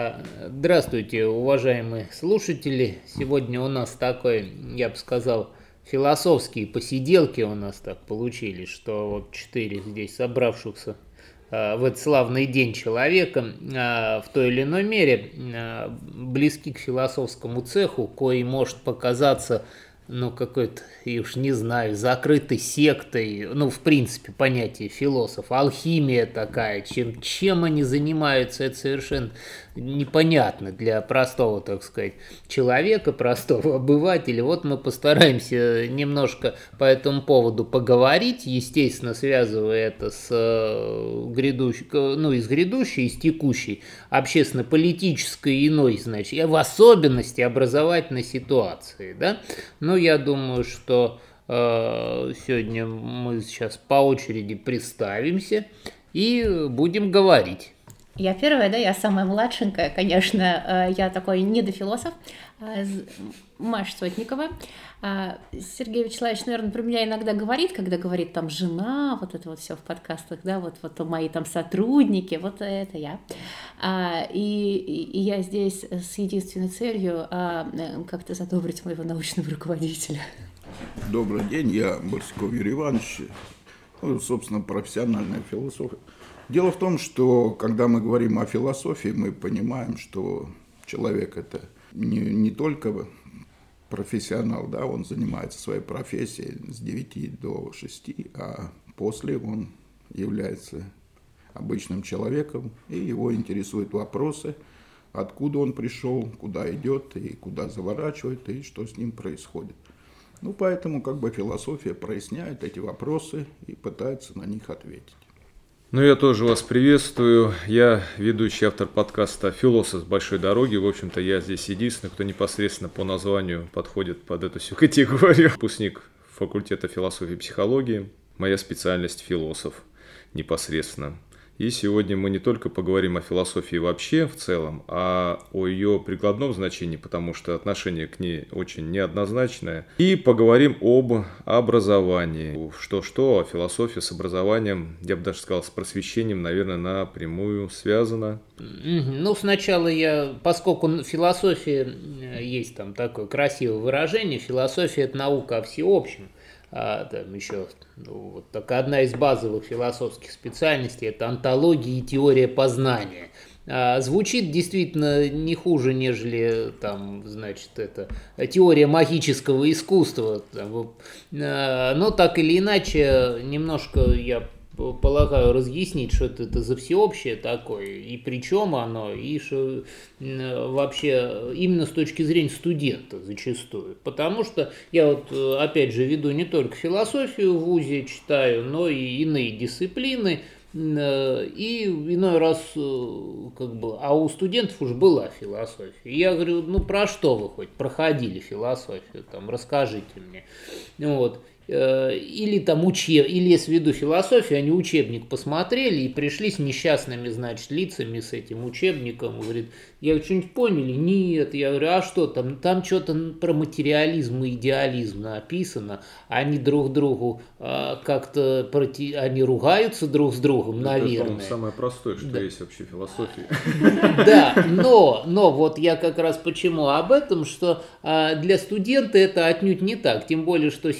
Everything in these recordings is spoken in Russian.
А, здравствуйте, уважаемые слушатели. Сегодня у нас такой, я бы сказал, философские посиделки у нас так получились, что вот четыре здесь собравшихся а, в этот славный день человека а, в той или иной мере близки к философскому цеху, кой может показаться ну, какой-то, я уж не знаю, закрытой сектой, ну, в принципе, понятие философ, алхимия такая, чем, чем они занимаются, это совершенно непонятно для простого, так сказать, человека, простого обывателя. Вот мы постараемся немножко по этому поводу поговорить, естественно, связывая это с э, грядущей, ну, из грядущей, из текущей общественно-политической иной, значит, в особенности образовательной ситуации, да. Но я думаю, что э, сегодня мы сейчас по очереди представимся и будем говорить. Я первая, да, я самая младшенькая, конечно, э, я такой недофилософ, э, Маша Сотникова. Э, Сергей Вячеславович, наверное, про меня иногда говорит, когда говорит там жена, вот это вот все в подкастах, да, вот, вот мои там сотрудники, вот это я. И, и я здесь с единственной целью как-то задобрить моего научного руководителя. Добрый день, я Барсиков Юрий Иванович, ну, собственно, профессиональная философия. Дело в том, что когда мы говорим о философии, мы понимаем, что человек это не, не только профессионал, да, он занимается своей профессией с 9 до 6, а после он является обычным человеком, и его интересуют вопросы, откуда он пришел, куда идет, и куда заворачивает, и что с ним происходит. Ну, поэтому как бы философия проясняет эти вопросы и пытается на них ответить. Ну, я тоже вас приветствую. Я ведущий автор подкаста «Философ с большой дороги». В общем-то, я здесь единственный, кто непосредственно по названию подходит под эту всю категорию. Выпускник факультета философии и психологии. Моя специальность – философ непосредственно. И сегодня мы не только поговорим о философии вообще в целом, а о ее прикладном значении, потому что отношение к ней очень неоднозначное. И поговорим об образовании. Что-что, а философия с образованием, я бы даже сказал, с просвещением, наверное, напрямую связана. Ну, сначала я, поскольку философия, э, есть там такое красивое выражение, философия – это наука о всеобщем а, там еще ну, вот такая одна из базовых философских специальностей это антология и теория познания. А, звучит действительно не хуже, нежели там, значит, это теория магического искусства. Там, а, но так или иначе, немножко я полагаю, разъяснить, что это, это за всеобщее такое, и причем оно, и что вообще именно с точки зрения студента зачастую. Потому что я вот, опять же, веду не только философию в ВУЗе читаю, но и иные дисциплины, и иной раз, как бы, а у студентов уж была философия. Я говорю, ну про что вы хоть проходили философию, там, расскажите мне. Вот. Э, или там учеб, или если веду философию, они учебник посмотрели и пришли с несчастными, значит, лицами с этим учебником, говорит, я что-нибудь поняли? Нет. Я говорю, а что там? Там что-то про материализм и идеализм написано. Они друг другу а, как-то, проти... они ругаются друг с другом, наверное. Это, самое простое, что да. есть вообще в философии. Да, но, но вот я как раз почему об этом, что а, для студента это отнюдь не так. Тем более, что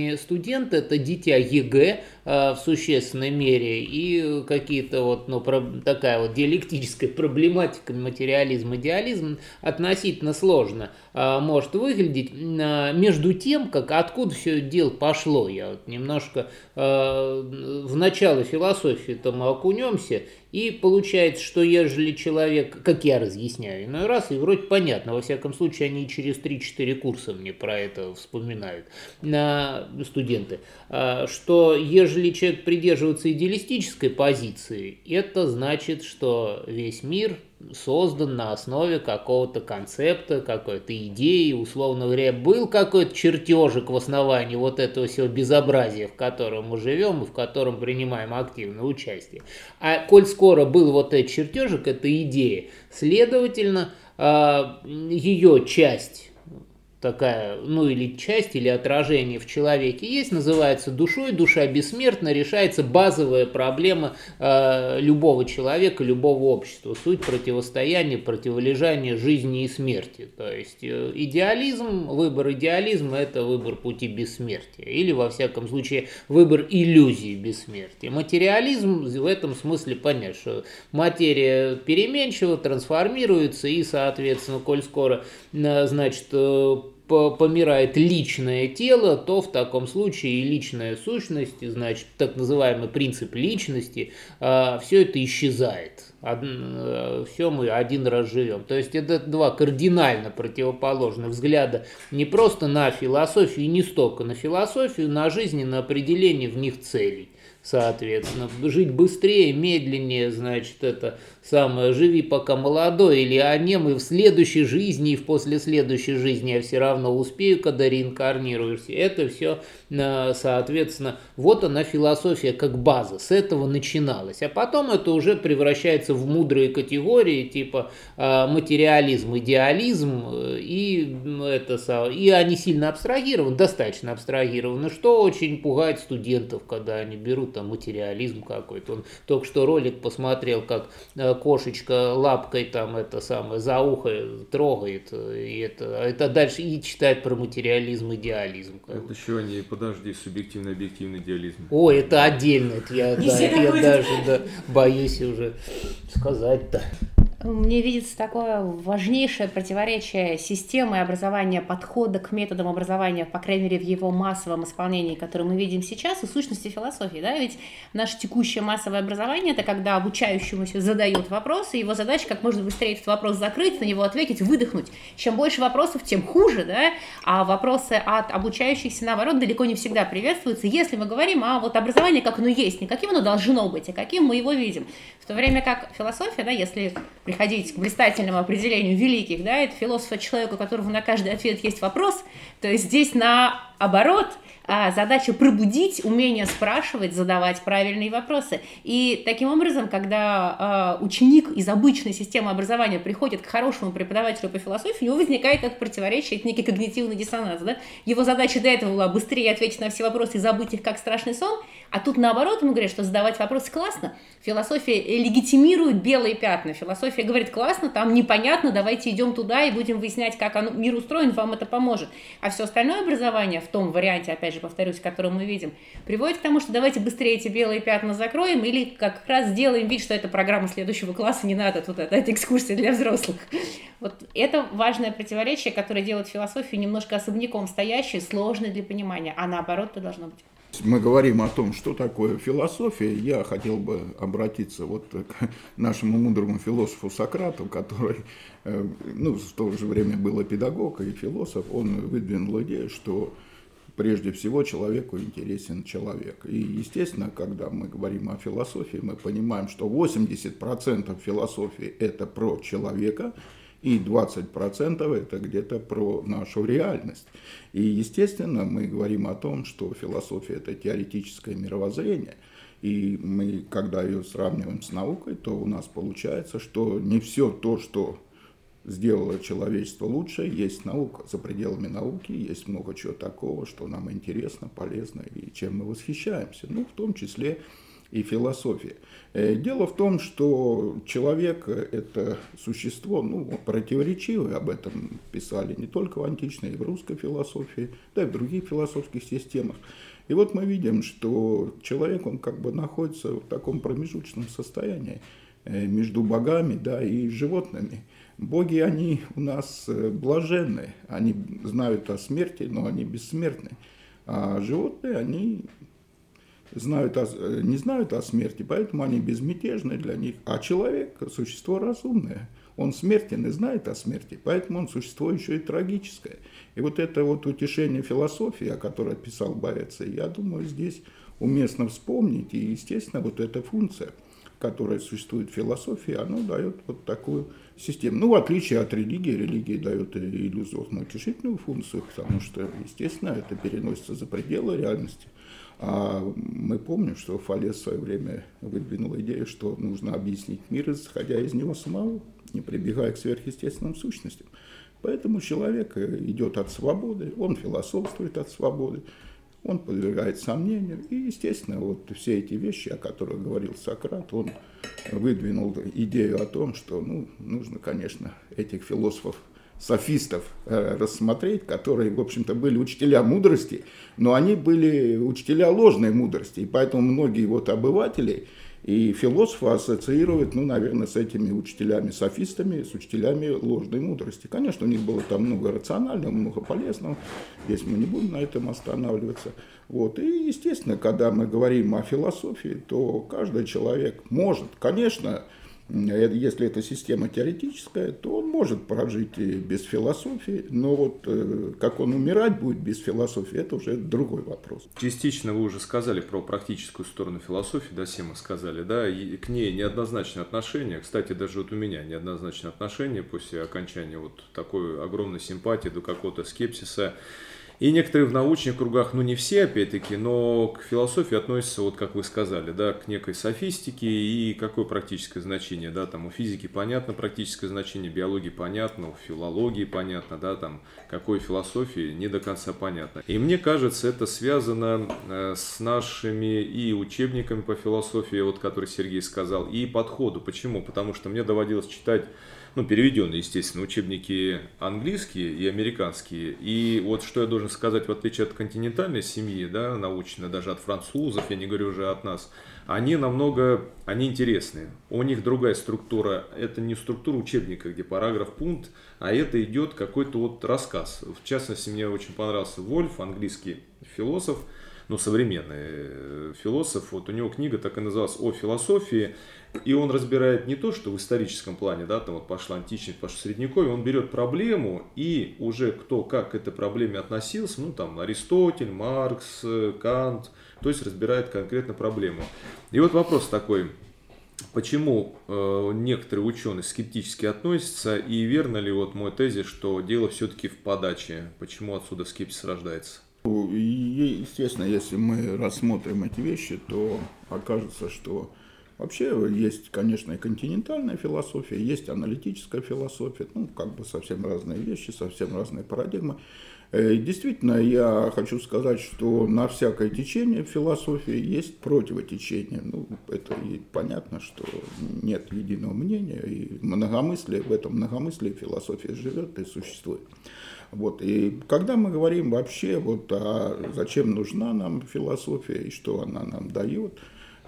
сегодняшние студенты это дитя ЕГЭ, Э, в существенной мере, и какие-то вот, ну, про, такая вот диалектическая проблематика, материализм, идеализм относительно сложно э, может выглядеть. Э, между тем, как откуда все это дело пошло, я вот немножко в начало философии-то мы окунемся, и получается, что ежели человек, как я разъясняю, иной раз, и вроде понятно, во всяком случае, они через 3-4 курса мне про это вспоминают, на студенты, что ежели человек придерживается идеалистической позиции, это значит, что весь мир создан на основе какого-то концепта, какой-то идеи, условно говоря, был какой-то чертежик в основании вот этого всего безобразия, в котором мы живем и в котором принимаем активное участие. А коль скоро был вот этот чертежик, эта идея, следовательно, а, ее часть такая, ну или часть, или отражение в человеке есть, называется душой, душа бессмертна, решается базовая проблема э, любого человека, любого общества, суть противостояния, противолежания жизни и смерти. То есть э, идеализм, выбор идеализма – это выбор пути бессмертия, или во всяком случае выбор иллюзии бессмертия. Материализм в этом смысле понять, что материя переменчива, трансформируется и, соответственно, коль скоро, э, значит, э, помирает личное тело, то в таком случае и личная сущность, значит, так называемый принцип личности, а, все это исчезает. Э, все мы один раз живем. То есть это два кардинально противоположных взгляда не просто на философию, не столько на философию, на жизнь и на определение в них целей соответственно. Жить быстрее, медленнее, значит, это самое, живи пока молодой, или а не мы в следующей жизни и в после следующей жизни я все равно успею, когда реинкарнируешься. Это все, э, соответственно, вот она философия как база, с этого начиналось. А потом это уже превращается в мудрые категории, типа э, материализм, идеализм, э, и, это, и они сильно абстрагированы, достаточно абстрагированы, что очень пугает студентов, когда они берут там материализм какой-то. Он только что ролик посмотрел, как кошечка лапкой там это самое за ухо трогает, и это, это дальше и читает про материализм, идеализм. Это еще не, подожди, субъективный, объективный идеализм. О, это отдельно, это я, да, это я даже да, боюсь уже сказать-то. Мне видится такое важнейшее противоречие системы образования, подхода к методам образования, по крайней мере, в его массовом исполнении, которое мы видим сейчас, и сущности философии. Да? Ведь наше текущее массовое образование – это когда обучающемуся задают вопросы, его задача как можно быстрее этот вопрос закрыть, на него ответить, выдохнуть. Чем больше вопросов, тем хуже, да? а вопросы от обучающихся, наоборот, далеко не всегда приветствуются, если мы говорим о вот образовании, как оно есть, не каким оно должно быть, а каким мы его видим. То время как философия, да, если приходить к блистательному определению великих, да, это философ человека, у которого на каждый ответ есть вопрос, то здесь наоборот – а задача пробудить умение спрашивать, задавать правильные вопросы. И таким образом, когда э, ученик из обычной системы образования приходит к хорошему преподавателю по философии, у него возникает это противоречие, это некий когнитивный диссонанс. Да? Его задача до этого была быстрее ответить на все вопросы и забыть их как страшный сон, а тут наоборот ему говорят, что задавать вопросы классно. Философия легитимирует белые пятна. Философия говорит, классно, там непонятно, давайте идем туда и будем выяснять, как оно, мир устроен, вам это поможет. А все остальное образование в том варианте, опять же, повторюсь, который мы видим, приводит к тому, что давайте быстрее эти белые пятна закроем или как раз сделаем вид, что это программа следующего класса, не надо тут это, это экскурсия для взрослых. Вот это важное противоречие, которое делает философию немножко особняком стоящей, сложной для понимания, а наоборот-то должно быть. Мы говорим о том, что такое философия. Я хотел бы обратиться вот к нашему мудрому философу Сократу, который э, ну, в то же время был и педагог, и философ. Он выдвинул идею, что прежде всего человеку интересен человек. И, естественно, когда мы говорим о философии, мы понимаем, что 80% философии – это про человека, и 20% это где-то про нашу реальность. И, естественно, мы говорим о том, что философия – это теоретическое мировоззрение, и мы, когда ее сравниваем с наукой, то у нас получается, что не все то, что сделало человечество лучше, есть наука. За пределами науки есть много чего такого, что нам интересно, полезно и чем мы восхищаемся. Ну, в том числе и философия. Э, дело в том, что человек – это существо ну, противоречивое, об этом писали не только в античной, и в русской философии, да и в других философских системах. И вот мы видим, что человек, он как бы находится в таком промежуточном состоянии между богами да, и животными – Боги, они у нас э, блаженны, они знают о смерти, но они бессмертны. А животные, они знают о, э, не знают о смерти, поэтому они безмятежны для них. А человек – существо разумное. Он смертен и знает о смерти, поэтому он существо еще и трагическое. И вот это вот утешение философии, о которой писал Боэци, я думаю, здесь уместно вспомнить. И, естественно, вот эта функция, которая существует в философии, она дает вот такую систем. Ну, в отличие от религии, религия дает иллюзорную утешительную функцию, потому что, естественно, это переносится за пределы реальности. А мы помним, что Фалес в свое время выдвинул идею, что нужно объяснить мир, исходя из него самого, не прибегая к сверхъестественным сущностям. Поэтому человек идет от свободы, он философствует от свободы, он подвергает сомнению. И, естественно, вот все эти вещи, о которых говорил Сократ, он выдвинул идею о том, что ну, нужно, конечно, этих философов софистов э, рассмотреть, которые, в общем-то, были учителя мудрости, но они были учителя ложной мудрости, и поэтому многие вот обыватели и философы ассоциируют, ну, наверное, с этими учителями-софистами, с учителями ложной мудрости. Конечно, у них было там много рационального, много полезного, здесь мы не будем на этом останавливаться. Вот. И, естественно, когда мы говорим о философии, то каждый человек может, конечно, если эта система теоретическая, то он может прожить и без философии, но вот э, как он умирать будет без философии, это уже другой вопрос. Частично вы уже сказали про практическую сторону философии, да, все мы сказали, да, и к ней неоднозначное отношение. Кстати, даже вот у меня неоднозначное отношение после окончания вот такой огромной симпатии до какого-то скепсиса. И некоторые в научных кругах, ну не все опять-таки, но к философии относятся, вот как вы сказали, да, к некой софистике и какое практическое значение, да, там у физики понятно практическое значение, биологии понятно, у филологии понятно, да, там какой философии не до конца понятно. И мне кажется, это связано э, с нашими и учебниками по философии, вот который Сергей сказал, и подходу. Почему? Потому что мне доводилось читать ну, переведенные, естественно, учебники английские и американские. И вот что я должен сказать, в отличие от континентальной семьи, да, научной, даже от французов, я не говорю уже от нас, они намного, они интересные. У них другая структура. Это не структура учебника, где параграф, пункт, а это идет какой-то вот рассказ. В частности, мне очень понравился Вольф, английский философ, ну, современный э, философ, вот у него книга так и называлась «О философии», и он разбирает не то, что в историческом плане, да, там вот пошла античность, пошло средневековье, он берет проблему и уже кто как к этой проблеме относился, ну там Аристотель, Маркс, Кант, то есть разбирает конкретно проблему. И вот вопрос такой, почему э, некоторые ученые скептически относятся, и верно ли вот мой тезис, что дело все-таки в подаче, почему отсюда скепсис рождается? Естественно, если мы рассмотрим эти вещи, то окажется, что Вообще есть, конечно, и континентальная философия, есть аналитическая философия, ну, как бы совсем разные вещи, совсем разные парадигмы. Э, действительно, я хочу сказать, что на всякое течение в философии есть противотечение. Ну, это и понятно, что нет единого мнения, и многомыслие, в этом многомыслии философия живет и существует. Вот. И когда мы говорим вообще, вот, а зачем нужна нам философия и что она нам дает,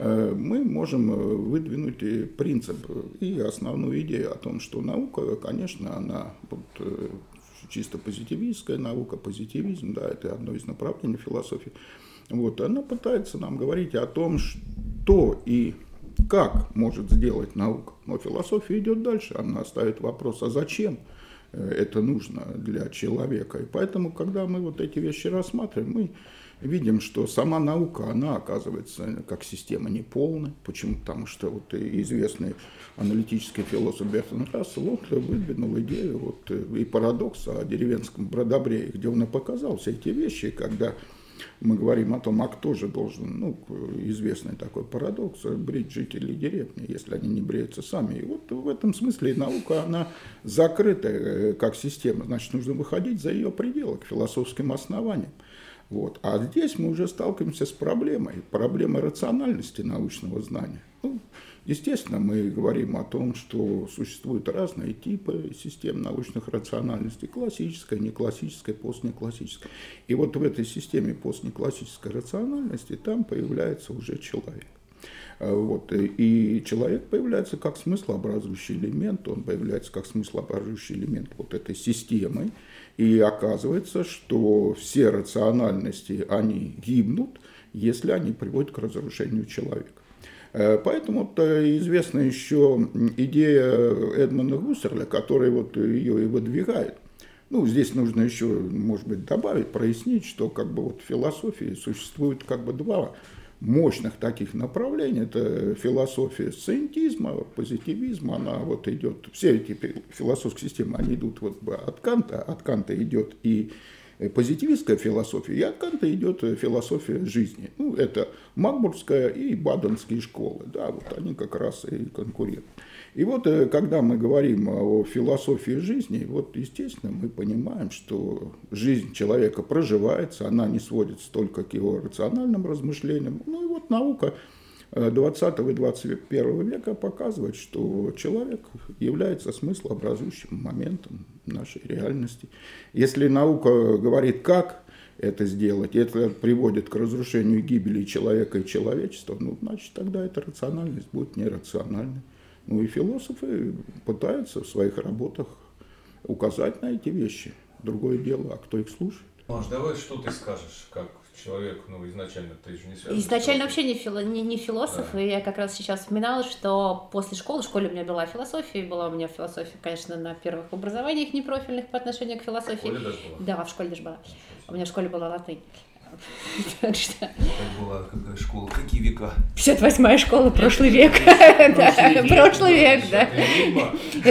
мы можем э, выдвинуть принцип и основную идею о том, что наука, конечно, она вот, э, чисто позитивистская наука, позитивизм, да, это одно из направлений философии. Вот, она пытается нам говорить о том, что и как может сделать наука. Но философия идет дальше, она ставит вопрос, а зачем это нужно для человека. И поэтому, когда мы вот эти вещи рассматриваем, мы видим, что сама наука, она оказывается как система неполная. Почему? Потому что вот известный аналитический философ Бертон Рассел, он выдвинул идею вот, и парадокс о деревенском бродобрее, где он и показал все эти вещи, когда мы говорим о том, а кто же должен, ну, известный такой парадокс, брить жителей деревни, если они не бреются сами. И вот в этом смысле наука, она закрытая э, как система, значит, нужно выходить за ее пределы, к философским основаниям. Вот. А здесь мы уже сталкиваемся с проблемой, проблемой рациональности научного знания. Ну, естественно, мы говорим о том, что существуют разные типы систем научных рациональностей, классическая, неклассическая, постнеклассическая. И вот в этой системе постнеклассической рациональности там появляется уже человек. А, вот. И человек появляется как смыслообразующий элемент, он появляется как смыслообразующий элемент вот этой системы, и оказывается, что все рациональности, они гибнут, если они приводят к разрушению человека. Э, поэтому вот известна еще идея Эдмона Гуссерля, который вот ее и выдвигает. Ну, здесь нужно еще, может быть, добавить, прояснить, что как бы вот в философии существует как бы два мощных таких направлений. Это философия сциентизма, позитивизма, она вот идет, все эти философские системы, они идут вот от Канта, от Канта идет и позитивистская философия, и от Канта идет философия жизни. Ну, это Магбургская и Баденские школы, да, вот они как раз и конкуренты. И вот, когда мы говорим о философии жизни, вот, естественно, мы понимаем, что жизнь человека проживается, она не сводится только к его рациональным размышлениям. Ну и вот наука 20 и 21 века показывает, что человек является смыслообразующим моментом нашей реальности. Если наука говорит, как это сделать, это приводит к разрушению гибели человека и человечества, ну, значит, тогда эта рациональность будет нерациональной. Ну и философы пытаются в своих работах указать на эти вещи. Другое дело, а кто их слушает? Маш, давай что ты скажешь, как человек, ну, изначально ты же не связан. Изначально вообще не, фило, не, не философ, да. и я как раз сейчас вспоминала, что после школы, в школе у меня была философия, была у меня философия, конечно, на первых образованиях непрофильных по отношению к философии. В школе даже была? Да, в школе даже была. У меня в школе была латынь. Так что... Это была какая школа? Какие века? 58-я школа, прошлый век. Прошлый век, да.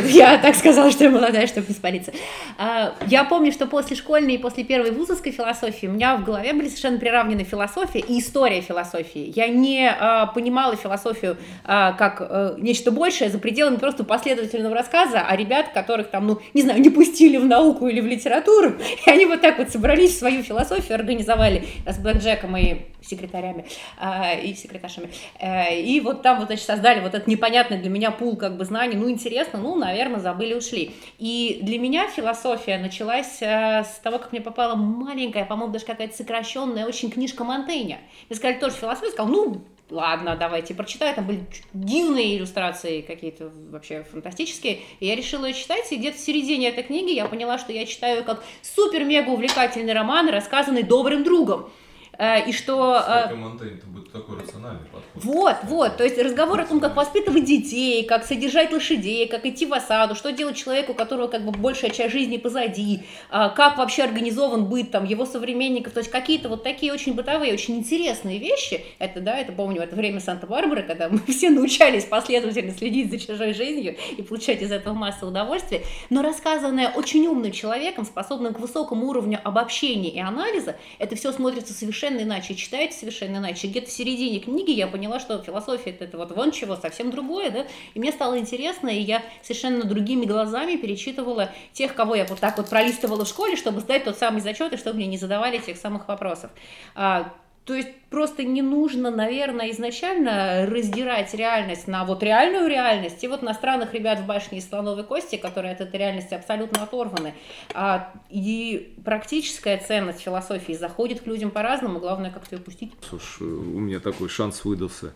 Я так сказала, что я молодая, чтобы не спалиться. А, я помню, что после школьной и после первой вузовской философии у меня в голове были совершенно приравнены философия и история философии. Я не а, понимала философию а, как э, нечто большее за пределами просто последовательного рассказа о ребят, которых там, ну, не знаю, не пустили в науку или в литературу, и они вот так вот собрались в свою философию, организовали с Блэкджеком и секретарями э, и секретаршами. Э, и вот там вот, значит, создали вот этот непонятный для меня пул как бы знаний. Ну, интересно, ну, наверное, забыли, ушли. И для меня философия началась э, с того, как мне попала маленькая, по-моему, даже какая-то сокращенная очень книжка Монтейня. Мне сказали, тоже философия, сказал, ну, ладно, давайте прочитаю. Там были дивные иллюстрации какие-то вообще фантастические. И я решила ее читать, и где-то в середине этой книги я поняла, что я читаю как супер-мега увлекательный роман, рассказанный добрым другом. Э, и что... Монтейн, это будет такой рациональный подход. Вот, вот, то есть разговор о том, как воспитывать детей, как содержать лошадей, как идти в осаду, что делать человеку, у которого как бы большая часть жизни позади, а, как вообще организован быт там его современников, то есть какие-то вот такие очень бытовые, очень интересные вещи. Это, да, это помню, это время Санта-Барбары, когда мы все научались последовательно следить за чужой жизнью и получать из этого массу удовольствия, но рассказанное очень умным человеком, способным к высокому уровню обобщения и анализа, это все смотрится совершенно иначе, читается совершенно иначе. Где-то в середине книги я поняла, что философия это вот вон чего, совсем другое, да, и мне стало интересно, и я совершенно другими глазами перечитывала тех, кого я вот так вот пролистывала в школе, чтобы сдать тот самый зачет, и чтобы мне не задавали тех самых вопросов. А, то есть просто не нужно, наверное, изначально раздирать реальность на вот реальную реальность и вот на странных ребят в башне из слоновой кости, которые от этой реальности абсолютно оторваны. А, и практическая ценность философии заходит к людям по-разному, главное как-то ее пустить. Слушай, у меня такой шанс выдался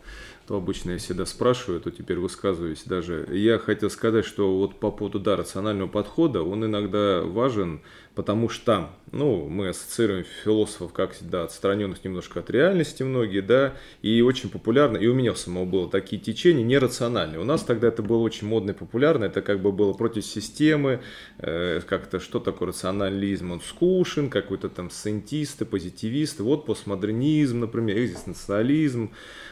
то обычно я всегда спрашиваю, то теперь высказываюсь даже. Я хотел сказать, что вот по поводу да, рационального подхода, он иногда важен, потому что, ну, мы ассоциируем философов как да, отстраненных немножко от реальности многие, да, и очень популярно, и у меня самого было такие течения нерациональные. У нас тогда это было очень модно и популярно, это как бы было против системы, э, как-то что такое рационализм, он скучен, какой-то там сcientисты, позитивисты, вот постмодернизм, например, экзистенциализм,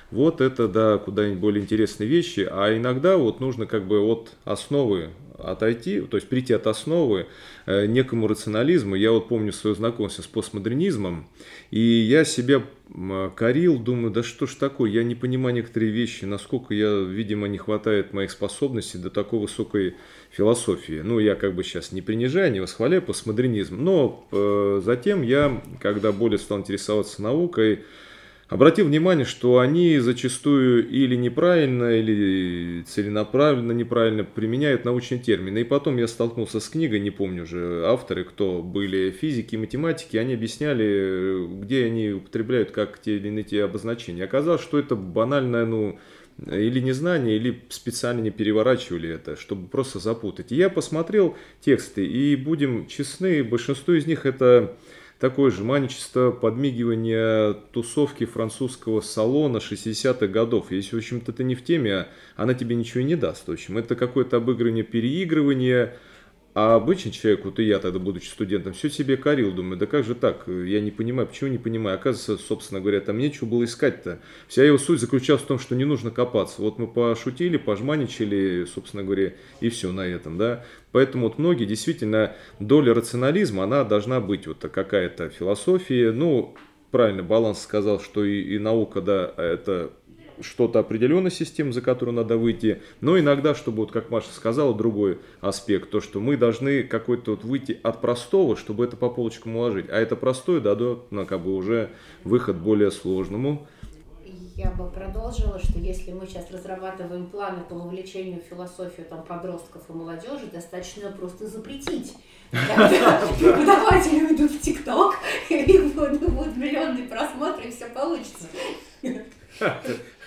вот это, да, куда-нибудь более интересные вещи. А иногда вот нужно как бы от основы отойти, то есть прийти от основы э, некому рационализму. Я вот помню свое знакомство с постмодернизмом, и я себя корил, думаю, да что ж такое, я не понимаю некоторые вещи, насколько я, видимо, не хватает моих способностей до такой высокой философии. Ну, я как бы сейчас не принижаю, не восхваляю постмодернизм, но э, затем я, когда более стал интересоваться наукой, обратил внимание, что они зачастую или неправильно, или целенаправленно неправильно применяют научные термины. И потом я столкнулся с книгой, не помню уже авторы, кто были физики, математики, они объясняли, где они употребляют как те или иные те обозначения. Оказалось, что это банальное, ну, или незнание, или специально не переворачивали это, чтобы просто запутать. И я посмотрел тексты, и будем честны, большинство из них это такое же манчество подмигивание тусовки французского салона 60-х годов. Если, в общем-то, ты не в теме, она тебе ничего не даст. В общем, это какое-то обыгрывание, переигрывание, А обычный человек, вот и я тогда, будучи студентом, все себе корил, думаю, да как же так, я не понимаю, почему не понимаю. Оказывается, собственно говоря, там нечего было искать-то. Вся его суть заключалась в том, что не нужно копаться. Вот мы пошутили, пожманичали, собственно говоря, и все на этом, да. Поэтому вот многие, действительно, доля рационализма, она должна быть вот какая-то философия, ну, правильно баланс сказал, что и, и наука, да, это что-то определенная система, за которую надо выйти, но иногда, чтобы, вот как Маша сказала, другой аспект, то, что мы должны какой-то вот выйти от простого, чтобы это по полочкам уложить, а это простое дадет, ну, как бы уже выход более сложному, я бы продолжила, что если мы сейчас разрабатываем планы по вовлечению в философию там, подростков и молодежи, достаточно просто запретить. Преподаватели уйдут в ТикТок, и будут миллионные просмотры, и все получится.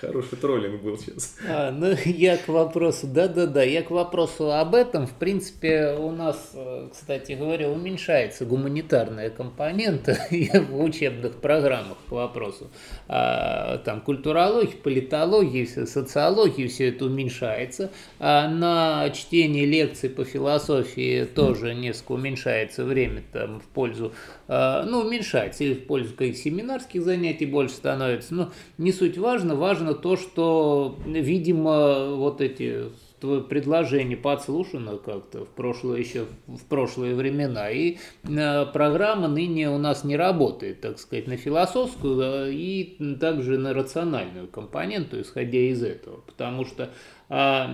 Хороший троллинг был сейчас. А, ну, я к вопросу, да-да-да, я к вопросу об этом. В принципе, у нас, э, кстати говоря, уменьшается гуманитарная компонента в учебных программах к вопросу. А, там культурологии, политологии, социологии, все это уменьшается. А на чтение лекций по философии тоже несколько уменьшается время там в пользу, а, ну, уменьшается, или в пользу каких семинарских занятий больше становится. Но не суть важно, важно важно то, что, видимо, вот эти твое предложение подслушано как-то в прошлое еще в прошлые времена. И э, программа ныне у нас не работает так сказать на философскую и также на рациональную компоненту исходя из этого. Потому что а,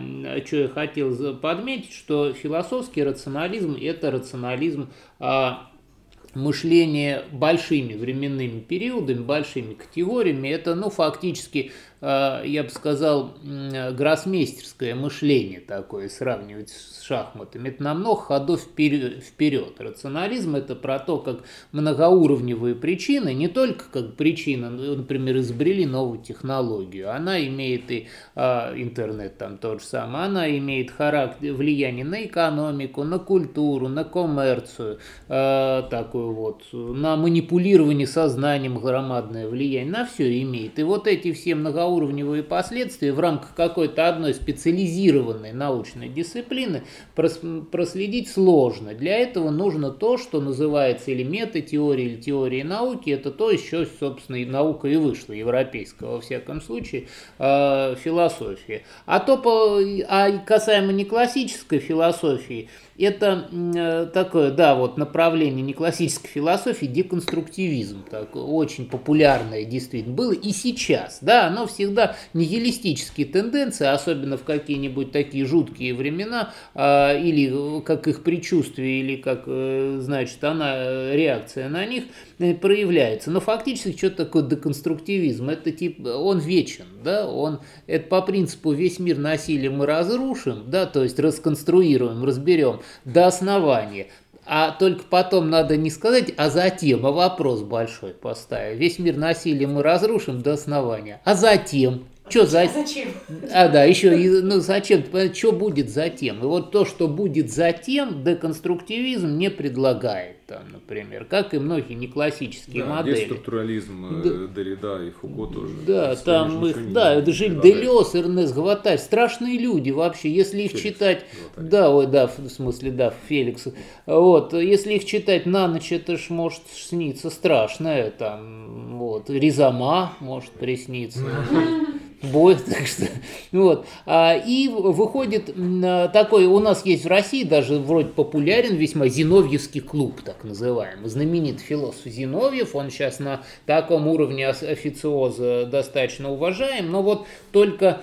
что я хотел подметить что философский рационализм это рационализм а, мышление большими временными периодами, большими категориями, это, ну, фактически я бы сказал, гроссмейстерское мышление такое, сравнивать с шахматами. Это на много ходов вперед. Рационализм – это про то, как многоуровневые причины, не только как причина, например, изобрели новую технологию, она имеет и а, интернет там тот же самый, она имеет характер, влияние на экономику, на культуру, на коммерцию, а, такую вот, на манипулирование сознанием громадное влияние, на все имеет. И вот эти все многоуровневые многоуровневые последствия в рамках какой-то одной специализированной научной дисциплины проследить сложно. Для этого нужно то, что называется или метатеория, или теория науки. Это то, еще, собственно, и наука и вышла, европейская, во всяком случае, э, философия. А то, а касаемо не классической философии, это э, такое, да, вот направление неклассической философии, деконструктивизм, так, очень популярное действительно было. И сейчас, да, оно всегда нигилистические тенденции, особенно в какие-нибудь такие жуткие времена, э, или как их предчувствие, или как, э, значит, она, э, реакция на них проявляется. Но фактически что такое деконструктивизм? Это типа, он вечен, да, он, это по принципу весь мир насилием мы разрушим, да, то есть расконструируем, разберем, до основания. А только потом надо не сказать, а затем, а вопрос большой поставить. Весь мир насилием мы разрушим до основания. А затем, что за... А зачем? А, да, еще, ну зачем, что будет затем? И вот то, что будет затем, деконструктивизм не предлагает, там, например, как и многие неклассические да, модели. Деструктурализм, э, да. Деррида и Фуко тоже. Да, там их, да, это Жиль Делес, Эрнест Гватарь, страшные люди вообще, если их Феликс читать, Гватарь. да, ой, да, в смысле, да, Феликс, вот, если их читать на ночь, это ж может сниться страшное, там, вот, Ризама может присниться бой, так что, вот. А, и выходит такой, у нас есть в России даже вроде популярен весьма Зиновьевский клуб, так называемый, знаменитый философ Зиновьев, он сейчас на таком уровне официоза достаточно уважаем, но вот только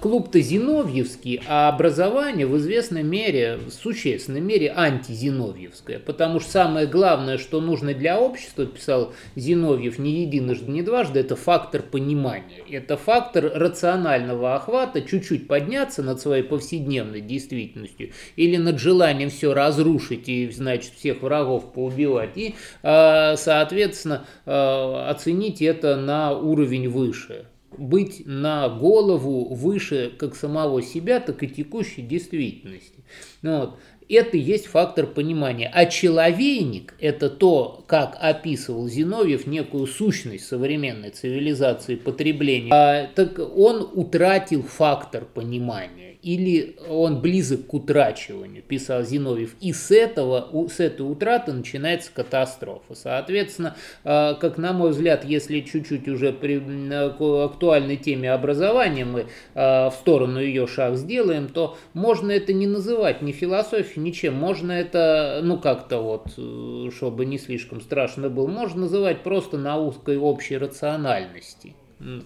клуб-то Зиновьевский, а образование в известной мере, в существенной мере антизиновьевское, потому что самое главное, что нужно для общества, писал Зиновьев не единожды, не дважды, это фактор понимания, это фактор фактор рационального охвата чуть-чуть подняться над своей повседневной действительностью или над желанием все разрушить и, значит, всех врагов поубивать, и, а, соответственно, а, оценить это на уровень выше быть на голову выше как самого себя, так и текущей действительности. Ну, вот. Это есть фактор понимания. А человейник – это то, как описывал Зиновьев некую сущность современной цивилизации потребления. А, так он утратил фактор понимания или он близок к утрачиванию, писал Зиновьев. И с, этого, с этой утраты начинается катастрофа. Соответственно, а, как на мой взгляд, если чуть-чуть уже при актуальной теме образования мы а, в сторону ее шаг сделаем, то можно это не называть ни философией, ничем. Можно это, ну как-то вот, э, чтобы не слишком страшно было, можно называть просто наукой общей рациональности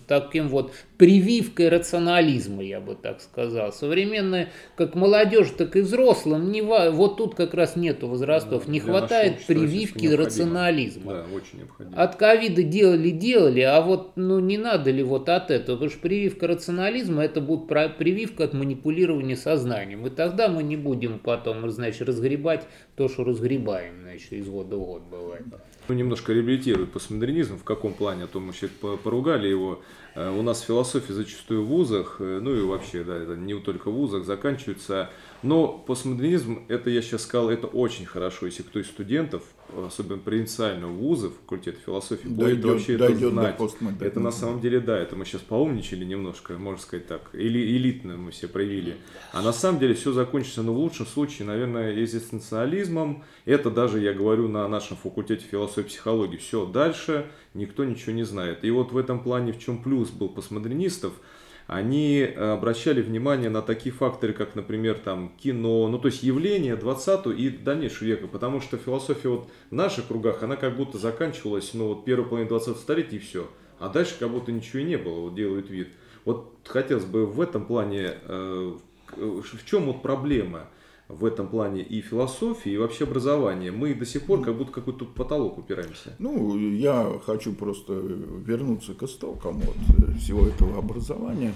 таким вот прививкой рационализма, я бы так сказал. Современная, как молодежь, так и взрослым, не, вот тут как раз нету возрастов, да, не хватает прививки рационализма. Да, очень необходимо. От ковида делали, делали, а вот ну не надо ли вот от этого, потому что прививка рационализма это будет прививка от манипулирования сознанием, и тогда мы не будем потом, значит, разгребать то, что разгребаем, значит, из года в год бывает. Ну, немножко реабилитирует постмодернизм. В каком плане? А то мы сейчас поругали его. Э, у нас философия зачастую в вузах, э, ну и вообще, да, это не только в вузах, заканчивается. Но постмодернизм, это я сейчас сказал, это очень хорошо, если кто из студентов особенно провинциального вуза, факультета философии, будет вообще это знать. Это на самом деле, да, это мы сейчас поумничали немножко, можно сказать так, или элитно мы все проявили. А на самом деле все закончится, ну, в лучшем случае, наверное, экзистенциализмом. Это даже, я говорю, на нашем факультете философии и психологии. Все, дальше никто ничего не знает. И вот в этом плане в чем плюс был постмодернистов – они э, обращали внимание на такие факторы, как, например, там, кино, ну, то есть явления 20 и дальнейшего века, потому что философия вот в наших кругах, она как будто заканчивалась, ну, вот первой половине 20 столетия и все, а дальше как будто ничего и не было, вот делают вид. Вот хотелось бы в этом плане, э, в чем вот проблема? В этом плане и философии, и вообще образования. Мы до сих пор как будто какой-то потолок упираемся. Ну, я хочу просто вернуться к истокам вот всего этого образования.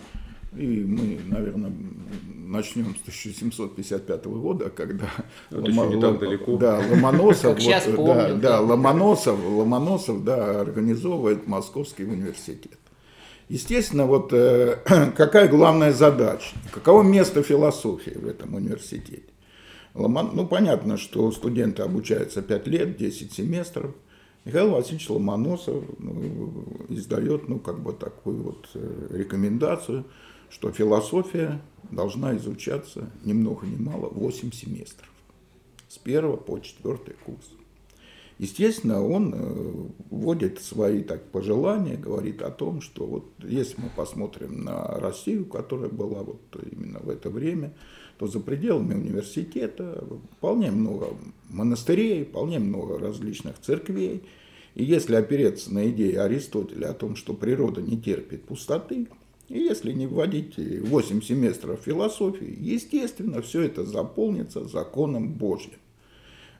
И мы, наверное, начнем с 1755 года, когда Это Лома... не так далеко. Да, Ломоносов, вот, да, да, Ломоносов, Ломоносов да, организовывает Московский университет. Естественно, вот э, какая главная задача? Каково место философии в этом университете? Ломон... Ну, понятно, что студенты обучаются 5 лет, 10 семестров. Михаил Васильевич Ломоносов ну, издает, ну, как бы такую вот э, рекомендацию, что философия должна изучаться ни много ни мало 8 семестров. С первого по четвертый курс. Естественно, он э, вводит свои так, пожелания, говорит о том, что вот если мы посмотрим на Россию, которая была вот именно в это время, то за пределами университета вполне много монастырей, вполне много различных церквей. И если опереться на идеи Аристотеля о том, что природа не терпит пустоты, и если не вводить 8 семестров философии, естественно, все это заполнится законом Божьим.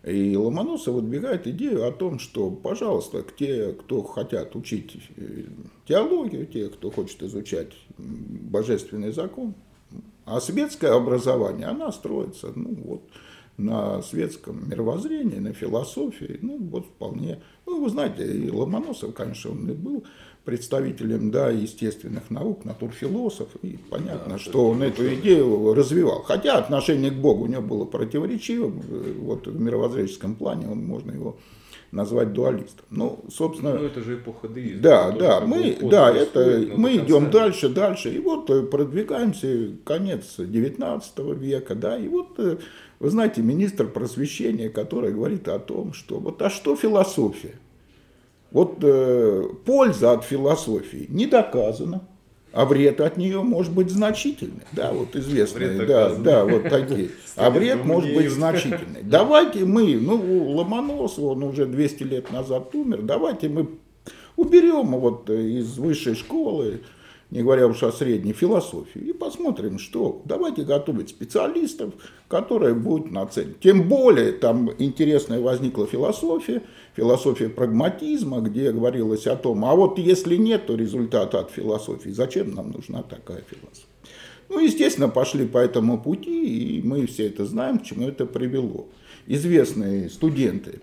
И Ломоносов выдвигает идею о том, что, пожалуйста, те, кто хотят учить э, теологию, те, кто хочет изучать божественный закон, а светское образование, она строится, ну вот, на светском мировоззрении, на философии, ну вот вполне. Ну, вы знаете, и Ломоносов, конечно, он и был представителем, да, естественных наук, натурфилософ, и понятно, да, что он эту идею развивал. Хотя отношение к Богу у него было противоречивым, вот в мировоззренческом плане он, можно его назвать дуалистом. Ну, собственно... Ну, это же эпоха деизма. Да, да, мы, да, это, мы идем дальше, дальше, и вот э, продвигаемся, конец 19 века, да, и вот, э, вы знаете, министр просвещения, который говорит о том, что вот, а что философия? Вот э, польза от философии не доказана. А вред от нее может быть значительный. Да, вот известные, да, да, вот такие. А вред может быть значительный. Давайте мы, ну, Ломоносов, он уже 200 лет назад умер, давайте мы уберем вот из высшей школы не говоря уж о средней философии, и посмотрим, что. Давайте готовить специалистов, которые будут нацелены. Тем более, там интересная возникла философия, философия прагматизма, где говорилось о том, а вот если нет результата от философии, зачем нам нужна такая философия? Ну, естественно, пошли по этому пути, и мы все это знаем, к чему это привело. Известные студенты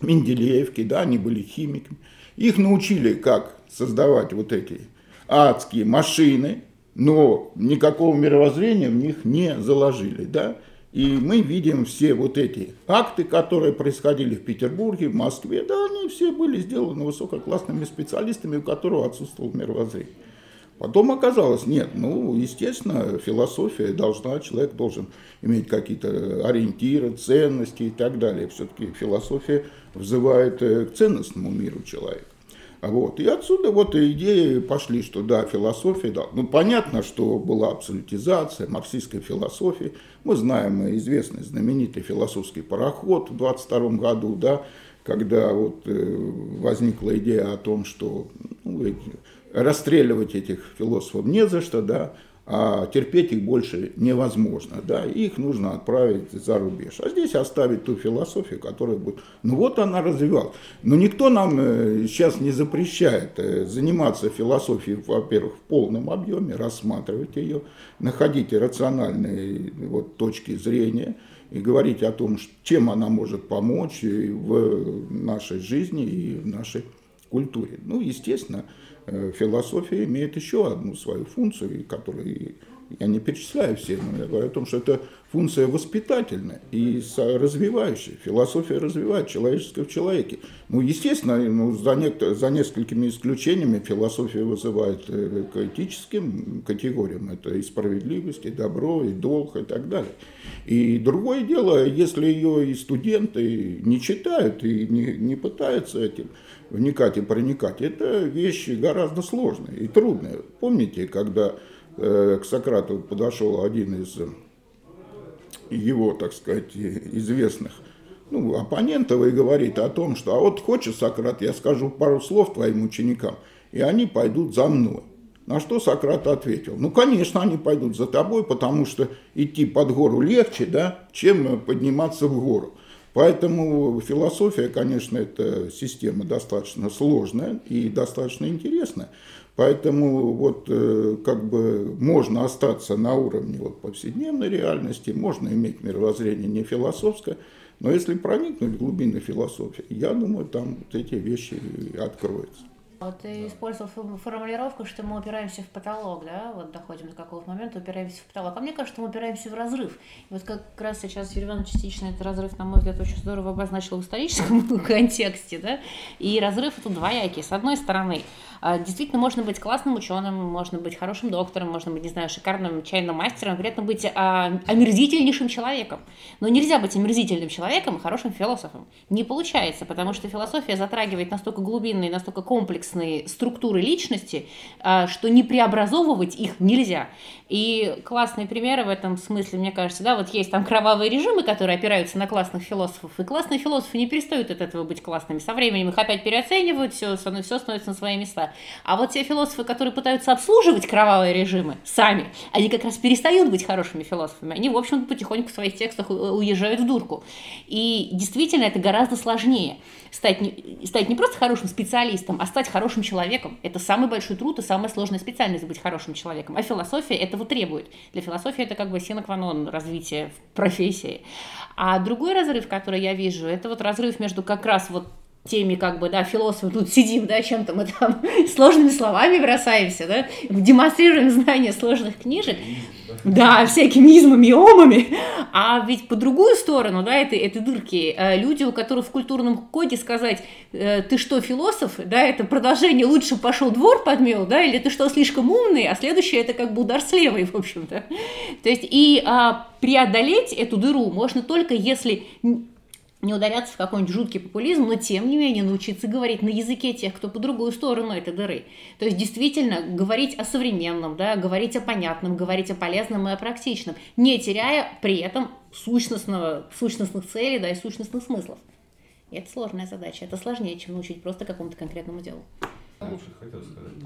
Менделеевки, да, они были химиками, их научили, как создавать вот эти адские машины, но никакого мировоззрения в них не заложили, да. И мы видим все вот эти акты, которые происходили в Петербурге, в Москве, да, они все были сделаны высококлассными специалистами, у которых отсутствовал мировоззрение. Потом оказалось, нет, ну, естественно, философия должна, человек должен иметь какие-то ориентиры, ценности и так далее. Все-таки философия взывает э, к ценностному миру человека. Вот. И отсюда вот идеи пошли, что да, философия, да. Ну, понятно, что была абсолютизация марксистской философии. Мы знаем известный знаменитый философский пароход в 22 году, да, когда вот э, возникла идея о том, что ну, расстреливать этих философов не за что, да, а терпеть их больше невозможно, да, их нужно отправить за рубеж. А здесь оставить ту философию, которая будет, ну вот она развивалась. Но никто нам э, сейчас не запрещает э, заниматься философией, во-первых, в полном объеме, рассматривать ее, находить рациональные вот, точки зрения и говорить о том, чем она может помочь в нашей жизни и в нашей культуре. Ну, естественно, Э, философия имеет еще одну свою функцию, которую я не перечисляю все, но я говорю о том, что это функция воспитательная и развивающая. Философия развивает человеческое в человеке. Ну, естественно, ну, за, не, за несколькими исключениями философия вызывает э, к этическим категориям. Это и справедливость, и добро, и долг, и так далее. И другое дело, если ее и студенты не читают и не, не пытаются этим вникать и проникать, это вещи гораздо сложные и трудные. Помните, когда э, к Сократу подошел один из его, так сказать, известных ну, оппонентов и говорит о том, что а вот хочешь, Сократ, я скажу пару слов твоим ученикам, и они пойдут за мной. На что Сократ ответил, ну, конечно, они пойдут за тобой, потому что идти под гору легче, да, чем подниматься в гору. Поэтому философия, конечно, это система достаточно сложная и достаточно интересная. Поэтому вот э, как бы можно остаться на уровне вот повседневной реальности, можно иметь мировоззрение не философское, но если проникнуть в глубины философии, я думаю, там вот эти вещи откроются. Вот ты использовал формулировку, что мы упираемся в потолок, да, вот доходим до какого-то момента, упираемся в потолок. А мне кажется, мы упираемся в разрыв. И вот как раз сейчас Юрий частично этот разрыв, на мой взгляд, очень здорово обозначил в историческом контексте, да, и разрыв тут двоякий. С одной стороны, а, действительно можно быть классным ученым, можно быть хорошим доктором, можно быть, не знаю, шикарным чайным мастером, при этом быть а, омерзительнейшим человеком. Но нельзя быть омерзительным человеком и хорошим философом. Не получается, потому что философия затрагивает настолько глубинные, настолько комплексные структуры личности, а, что не преобразовывать их нельзя. И классные примеры в этом смысле, мне кажется, да, вот есть там кровавые режимы, которые опираются на классных философов, и классные философы не перестают от этого быть классными. Со временем их опять переоценивают, все, все становится на свои места. А вот те философы, которые пытаются обслуживать кровавые режимы сами, они как раз перестают быть хорошими философами. Они, в общем-то, потихоньку в своих текстах уезжают в дурку. И действительно, это гораздо сложнее. Стать не, стать не просто хорошим специалистом, а стать хорошим человеком. Это самый большой труд и самая сложная специальность быть хорошим человеком. А философия этого требует. Для философии это как бы синокванон развития профессии. А другой разрыв, который я вижу, это вот разрыв между как раз вот теми, как бы, да, философы, тут сидим, да, чем-то мы там сложными словами бросаемся, да, демонстрируем знания сложных книжек, да, всякими измами и омами, а ведь по другую сторону, да, этой, этой дырки, э, люди, у которых в культурном коде сказать, э, ты что, философ, да, это продолжение лучше пошел двор подмел, да, или ты что, слишком умный, а следующее это как бы удар с левой, в общем-то. То есть и а, преодолеть эту дыру можно только если не ударяться в какой-нибудь жуткий популизм, но тем не менее научиться говорить на языке тех, кто по другую сторону этой дыры. То есть действительно говорить о современном, да, говорить о понятном, говорить о полезном и о практичном, не теряя при этом сущностного, сущностных целей да, и сущностных смыслов. И это сложная задача. Это сложнее, чем научить просто какому-то конкретному делу.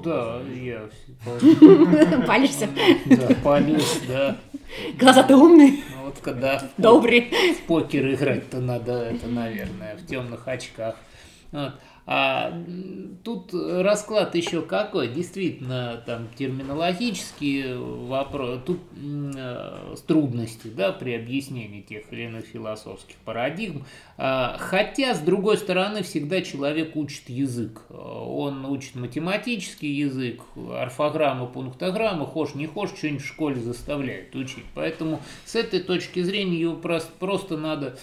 Да, я... Палишься? Да, палюсь, да. Глаза ты умный? Ну, вот когда... Добрый. В покер играть-то надо, это, наверное, в темных очках. Вот. А тут расклад еще какой, действительно, там терминологические вопросы, тут э, трудности, да, при объяснении тех или иных философских парадигм. А, хотя, с другой стороны, всегда человек учит язык. Он учит математический язык, орфограммы, пунктограммы, хошь не хошь, что-нибудь в школе заставляет учить. Поэтому с этой точки зрения его просто, просто надо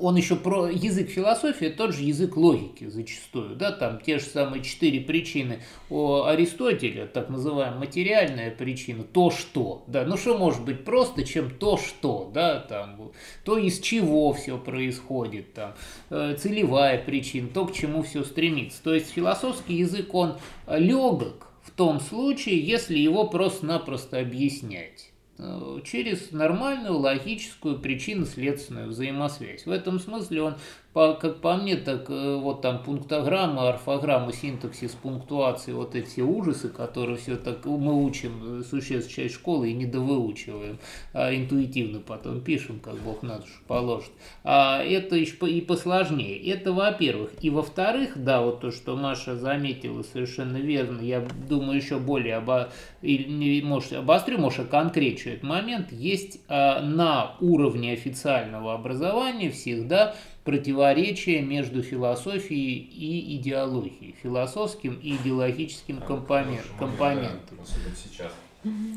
он еще про язык философии, тот же язык логики зачастую, да, там те же самые четыре причины у Аристотеля, так называемая материальная причина, то что, да, ну что может быть просто, чем то что, да, там, то из чего все происходит, там, э, целевая причина, то к чему все стремится, то есть философский язык, он легок в том случае, если его просто-напросто объяснять. Э, через нормальную логическую причинно-следственную взаимосвязь. В этом смысле он по, как по мне, так э, вот там пунктограмма, орфограмма, синтаксис, пунктуации, вот эти все ужасы, которые все так мы учим, э, существ часть школы и не довыучиваем, а интуитивно потом пишем, как Бог на душу положит. А это еще и посложнее. Это во-первых. И во-вторых, да, вот то, что Маша заметила совершенно верно, я думаю, еще более обо... или, может, обострю, может, конкречу этот момент, есть а, на уровне официального образования всегда противоречие между философией и идеологией, философским и идеологическим компонент, компонентом.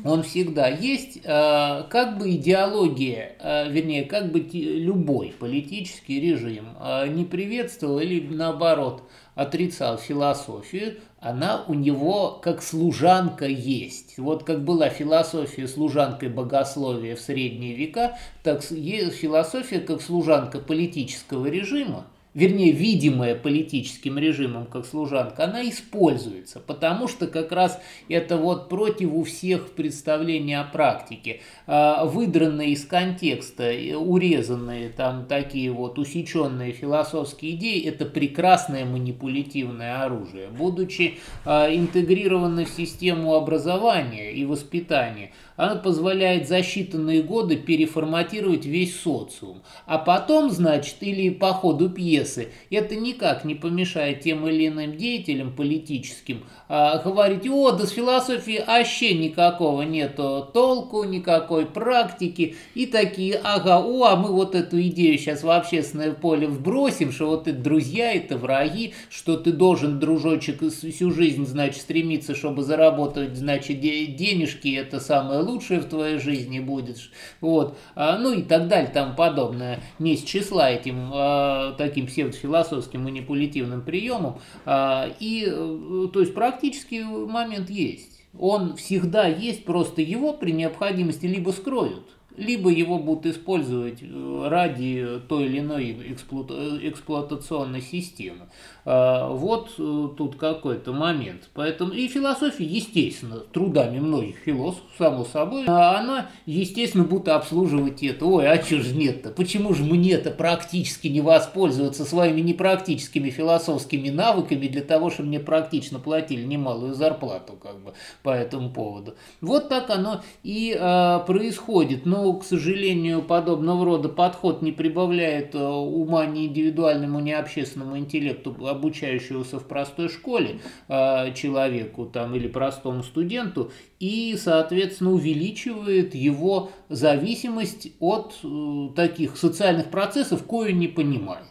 Он всегда есть, а, как бы идеология, а, вернее, как бы любой политический режим а, не приветствовал или наоборот отрицал философию, она у него как служанка есть. Вот как была философия служанкой богословия в средние века, так философия как служанка политического режима вернее, видимая политическим режимом как служанка, она используется, потому что как раз это вот против у всех представлений о практике. А, выдранные из контекста, урезанные там такие вот усеченные философские идеи, это прекрасное манипулятивное оружие. Будучи а, интегрированы в систему образования и воспитания, она позволяет за считанные годы переформатировать весь социум. А потом, значит, или по ходу пьесы, это никак не помешает тем или иным деятелям политическим а, говорить, о, да с философии вообще никакого нету толку, никакой практики, и такие, ага, о, а мы вот эту идею сейчас в общественное поле вбросим, что вот это друзья, это враги, что ты должен, дружочек, всю жизнь, значит, стремиться, чтобы заработать, значит, денежки, это самое лучшее в твоей жизни будет, вот, а, ну и так далее, там подобное, не с числа этим а, таким псевдофилософским манипулятивным приемом, а, и, э, то есть, практический момент есть. Он всегда есть, просто его при необходимости либо скроют, либо его будут использовать э, ради той или иной эксплуата эксплуатационной системы. А, вот э, тут какой-то момент. Поэтому и философия, естественно, трудами многих философов, само собой, а она, естественно, будет обслуживать это. Ой, а что же нет-то? Почему же мне-то практически не воспользоваться своими непрактическими философскими навыками для того, чтобы мне практично платили немалую зарплату как бы по этому поводу? Вот так оно и а, происходит. Но, к сожалению, подобного рода подход не прибавляет ума ни индивидуальному, ни общественному интеллекту обучающегося в простой школе э, человеку там, или простому студенту и, соответственно, увеличивает его зависимость от э, таких социальных процессов, кое не понимает.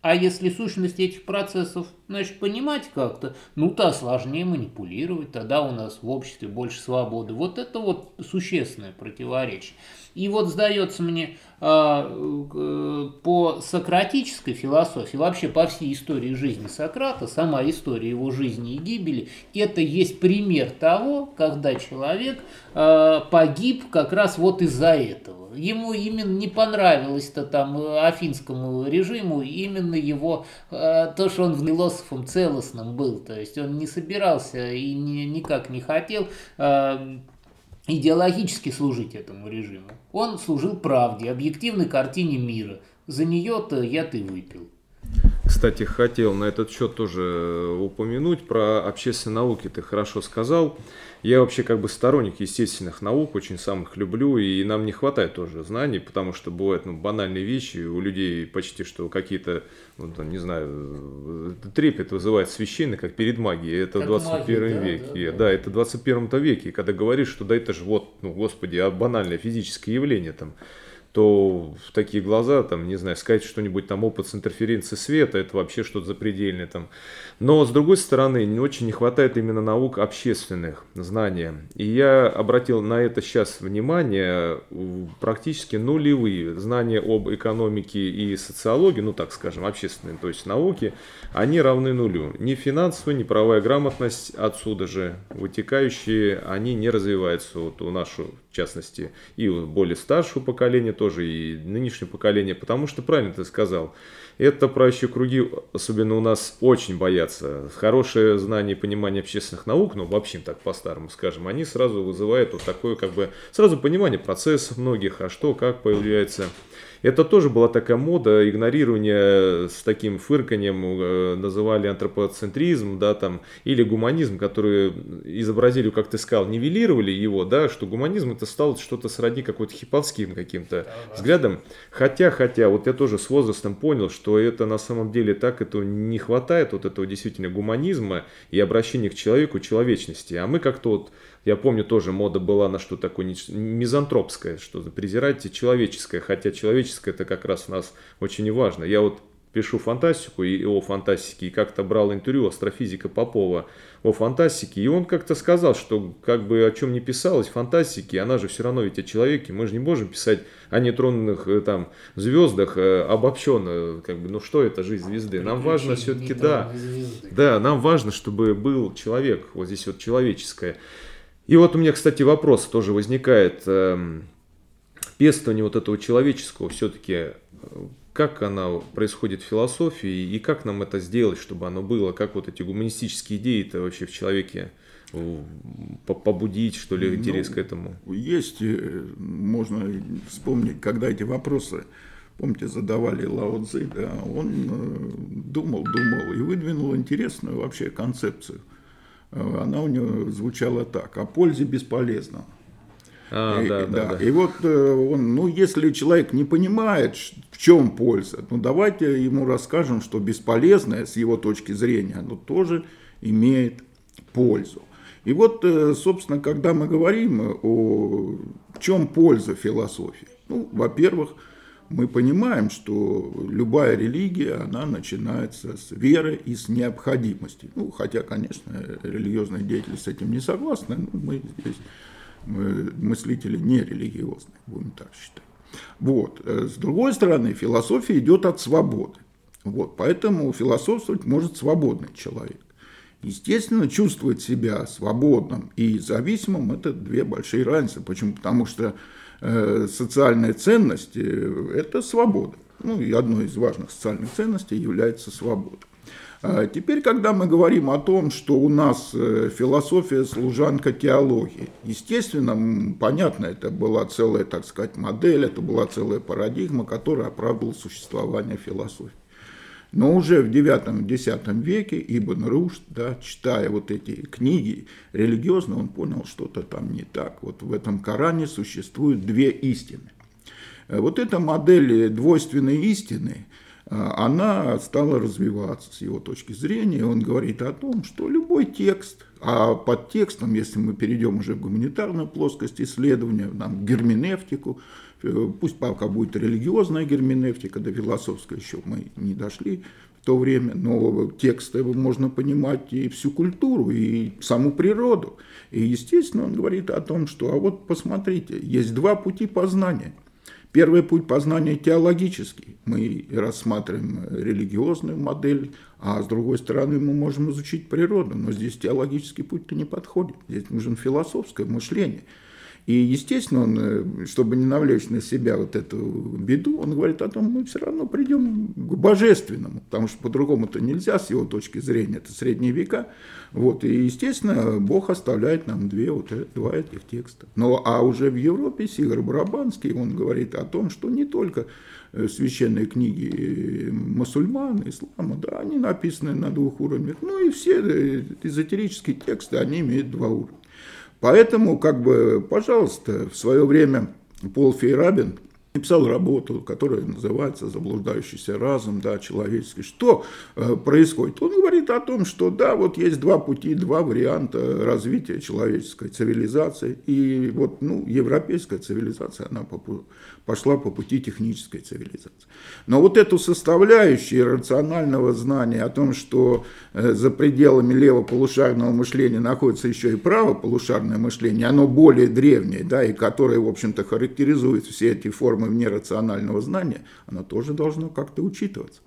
А если сущность этих процессов, значит, понимать как-то, ну, то сложнее манипулировать, тогда у нас в обществе больше свободы. Вот это вот существенное противоречие. И вот сдается мне а, э, по сократической философии, вообще по всей истории жизни Сократа, сама история его жизни и гибели, это есть пример того, когда человек а, погиб как раз вот из-за этого. Ему именно не понравилось-то там афинскому режиму, именно его, а, то, что он философом целостным был, то есть он не собирался и ни, никак не хотел идеологически служить этому режиму. Он служил правде, объективной картине мира. За нее-то я ты выпил. Кстати, хотел на этот счет тоже упомянуть про общественные науки. Ты хорошо сказал. Я вообще как бы сторонник естественных наук, очень сам их люблю, и нам не хватает тоже знаний, потому что бывают ну, банальные вещи, у людей почти что какие-то, ну, там, не знаю, трепет вызывает священный, как перед магией. Это Как в 21 магия, да, веке. да, Да, это в 21 веке, когда говоришь, что да это же вот, ну, господи, а банальное физическое явление там то в такие глаза, там, не знаю, сказать что-нибудь там опыт с интерференцией света, это вообще что-то запредельное там. Но, с другой стороны, очень не хватает именно наук общественных, знания. И я обратил на это сейчас внимание, практически нулевые знания об экономике и социологии, ну, так скажем, общественные, то есть науки, они равны нулю. Ни финансовая, ни правовая грамотность отсюда же вытекающие, они не развиваются вот у нашу, в частности, и более старшего поколения тоже, и нынешнее поколение, потому что, правильно ты сказал, это правящие круги, особенно у нас, очень боятся. Хорошее знание и понимание общественных наук, ну, вообще так по-старому скажем, они сразу вызывают вот такое, как бы, сразу понимание процессов многих, а что, как появляется. Это тоже была такая мода, игнорирование с таким фырканьем э, называли антропоцентризм, да, там, или гуманизм, который изобразили, как ты сказал, нивелировали его, да, что гуманизм это стало что-то сродни какой-то хиповским каким-то взглядом. Хотя, хотя, вот я тоже с возрастом понял, что это на самом деле так, это не хватает вот этого действительно гуманизма и обращения к человеку, человечности. А мы как-то вот я помню, тоже мода была на что такое мизантропское, что презирать человеческое, хотя человеческое это как раз у нас очень важно. Я вот пишу фантастику и о фантастике, и как-то брал интервью астрофизика Попова о фантастике, и он как-то сказал, что как бы о чем не писалось фантастики, она же все равно ведь о человеке, мы же не можем писать о нейтронных э, там звездах э, обобщенно, как бы, ну что это жизнь звезды, нам важно все-таки, да, да, нам важно, чтобы был человек, вот здесь вот человеческое. И вот у меня, кстати, вопрос тоже возникает. Эм, пестование вот этого человеческого все-таки, э, как оно происходит в философии и как нам это сделать, чтобы оно было, как вот эти гуманистические идеи-то вообще в человеке э, побудить, что ли, интерес ну, к этому? Есть, э, можно вспомнить, когда эти вопросы, помните, задавали Лао Цзи, да, он думал, думал и выдвинул интересную вообще концепцию – Э, она у него звучала так, о пользе бесполезного. А, и, да, да, да. И вот э, он, ну, если человек не понимает, в чем польза, ну, давайте ему расскажем, что бесполезное с его точки зрения, оно тоже имеет пользу. И вот, э, собственно, когда мы говорим о чем польза философии, ну, во-первых, мы понимаем, что любая религия, она начинается с веры и с необходимости. Ну, хотя, конечно, религиозные деятели с этим не согласны, но мы здесь мы мыслители не религиозные, будем так считать. Вот. С другой стороны, философия идет от свободы. Вот. Поэтому философствовать может свободный человек. Естественно, чувствовать себя свободным и зависимым – это две большие разницы. Почему? Потому что Э, социальные ценности – это свобода. Ну и одной из важных социальных ценностей является свобода. А теперь, когда мы говорим о том, что у нас э, философия служанка теологии, естественно, понятно, это была целая, так сказать, модель, это была целая парадигма, которая оправдывала существование философии. Но уже в IX-X веке Ибн Рушд, да, читая вот эти книги религиозно, он понял, что-то там не так. Вот в этом Коране существуют две истины. Э, вот эта модель двойственной истины, э, она стала развиваться с его точки зрения. Он говорит о том, что любой текст, а под текстом, если мы перейдем уже в гуманитарную плоскость исследования, нам герменевтику, пусть пока будет религиозная герменевтика, до философской еще мы не дошли в то время, но тексты можно понимать и всю культуру, и саму природу. И, естественно, он говорит о том, что, а вот посмотрите, есть два пути познания. Первый путь познания теологический. Мы рассматриваем религиозную модель, а с другой стороны мы можем изучить природу. Но здесь теологический путь-то не подходит. Здесь нужен философское мышление – И, естественно, он, чтобы не навлечь на себя вот эту беду, он говорит о том, мы все равно придем к божественному, потому что по-другому-то нельзя с его точки зрения, это средние века. Вот, и, естественно, Бог оставляет нам две, вот, два этих текста. Но, а уже в Европе Сигар Барабанский, он говорит о том, что не только э, священные книги э, мусульман, ислама, да, они написаны на двух уровнях, ну и все э, эзотерические тексты, они имеют два уровня. Поэтому, как бы, пожалуйста, в свое время Пол Фейрабин написал работу, которая называется «Заблуждающийся разум, да, человеческий». Что э, происходит? Он говорит о том, что да, вот есть два пути, два варианта развития человеческой цивилизации. И вот, ну, европейская цивилизация, она по, пошла по пути технической цивилизации. Но вот эту составляющую рационального знания о том, что э, за пределами левополушарного мышления находится еще и правополушарное мышление, оно более древнее, да, и которое, в общем-то, характеризует все эти формы вне рационального знания, оно тоже должно как-то учитываться.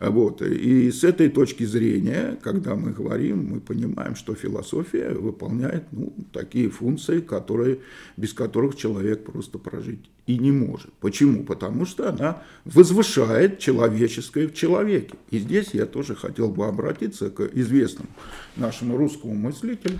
Вот. И с этой точки зрения, когда мы говорим, мы понимаем, что философия выполняет ну, такие функции, которые, без которых человек просто прожить и не может. Почему? Потому что она возвышает человеческое в человеке. И здесь я тоже хотел бы обратиться к известному нашему русскому мыслителю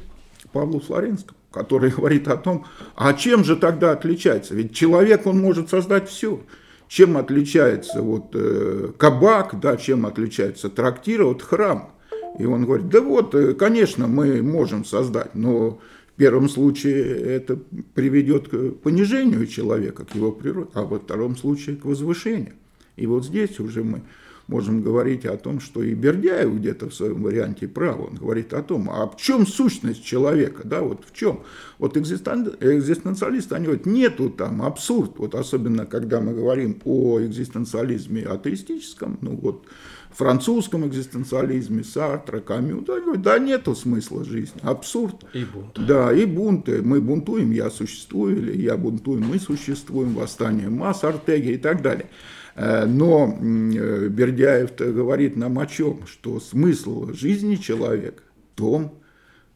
Павлу Флоренскому который говорит о том, а чем же тогда отличается? Ведь человек, он может создать все. Чем отличается вот э, кабак, да, чем отличается трактир от храм? И он говорит, да вот, э, конечно, мы можем создать, но в первом случае это приведет к понижению человека, к его природе, а во втором случае к возвышению. И вот здесь уже мы можем говорить о том, что и Бердяев где-то в своем варианте прав, он говорит о том, а в чем сущность человека, да, вот в чем. Вот экзистен... экзистенциалисты, они говорят, нету там абсурд, вот особенно когда мы говорим о экзистенциализме атеистическом, ну вот, французском экзистенциализме, Сартра, Камю, да, да нету смысла жизни, абсурд. И бунт. Да, и бунты. Мы бунтуем, я существую, или я бунтую, мы существуем, восстание масс, Артеги и так далее. Э, но э, Бердяев говорит нам о чем? Что смысл жизни человека в том,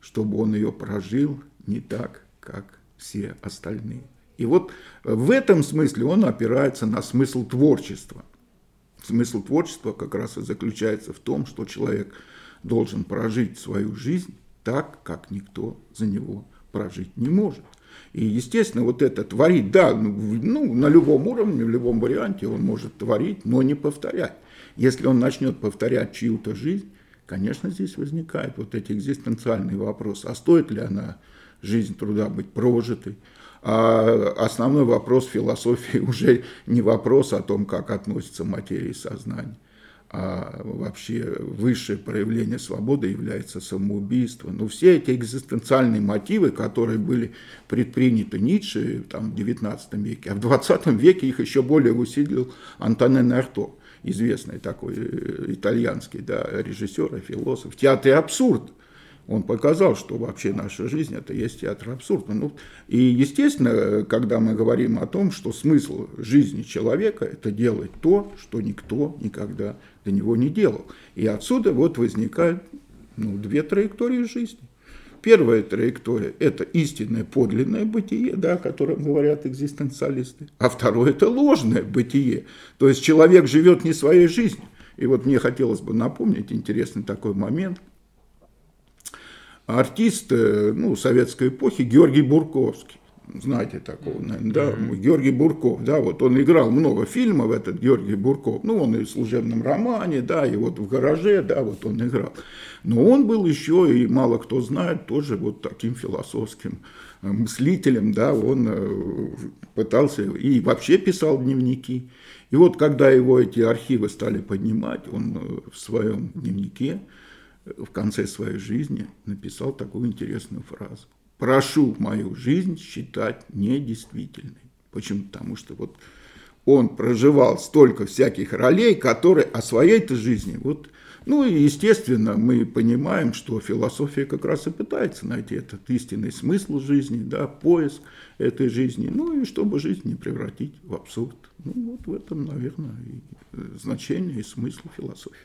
чтобы он ее прожил не так, как все остальные. И вот в этом смысле он опирается на смысл творчества. Смысл творчества как раз и заключается в том, что человек должен прожить свою жизнь так, как никто за него прожить не может. И, естественно, вот это творить, да, ну, ну, на любом уровне, в любом варианте он может творить, но не повторять. Если он начнет повторять чью-то жизнь, конечно, здесь возникает вот эти экзистенциальные вопросы. А стоит ли она, жизнь труда, быть прожитой? А основной вопрос философии уже не вопрос о том, как относится материя и сознание а вообще высшее проявление свободы является самоубийство. Но все эти экзистенциальные мотивы, которые были предприняты Ницше там, в XIX веке, а в XX веке их еще более усилил Антонен Арто, известный такой э, итальянский да, режиссер и философ. В театре абсурд он показал, что вообще наша жизнь это есть театр абсурда. Ну, и, естественно, когда мы говорим о том, что смысл жизни человека – это делать то, что никто никогда до него не делал. И отсюда вот возникают ну, две траектории жизни. Первая траектория – это истинное подлинное бытие, да, о котором говорят экзистенциалисты. А второе – это ложное бытие. То есть человек живет не своей жизнью. И вот мне хотелось бы напомнить интересный такой момент – артист э, ну, советской эпохи Георгий Бурковский. Знаете такого, наверное, да, Георгий Бурков, да, вот он играл много фильмов, этот Георгий Бурков, ну, он и в служебном романе, да, и вот в гараже, да, вот он играл. Но он был еще, и мало кто знает, тоже вот таким философским э, мыслителем, да, он э, пытался и вообще писал дневники. И вот когда его эти архивы стали поднимать, он в своем дневнике в конце своей жизни написал такую интересную фразу. «Прошу мою жизнь считать недействительной». Почему? Потому что вот он проживал столько всяких ролей, которые о своей-то жизни вот ну и, естественно, мы понимаем, что философия как раз и пытается найти этот истинный смысл жизни, да, поиск этой жизни, ну и чтобы жизнь не превратить в абсурд. Ну вот в этом, наверное, и значение и смысл философии.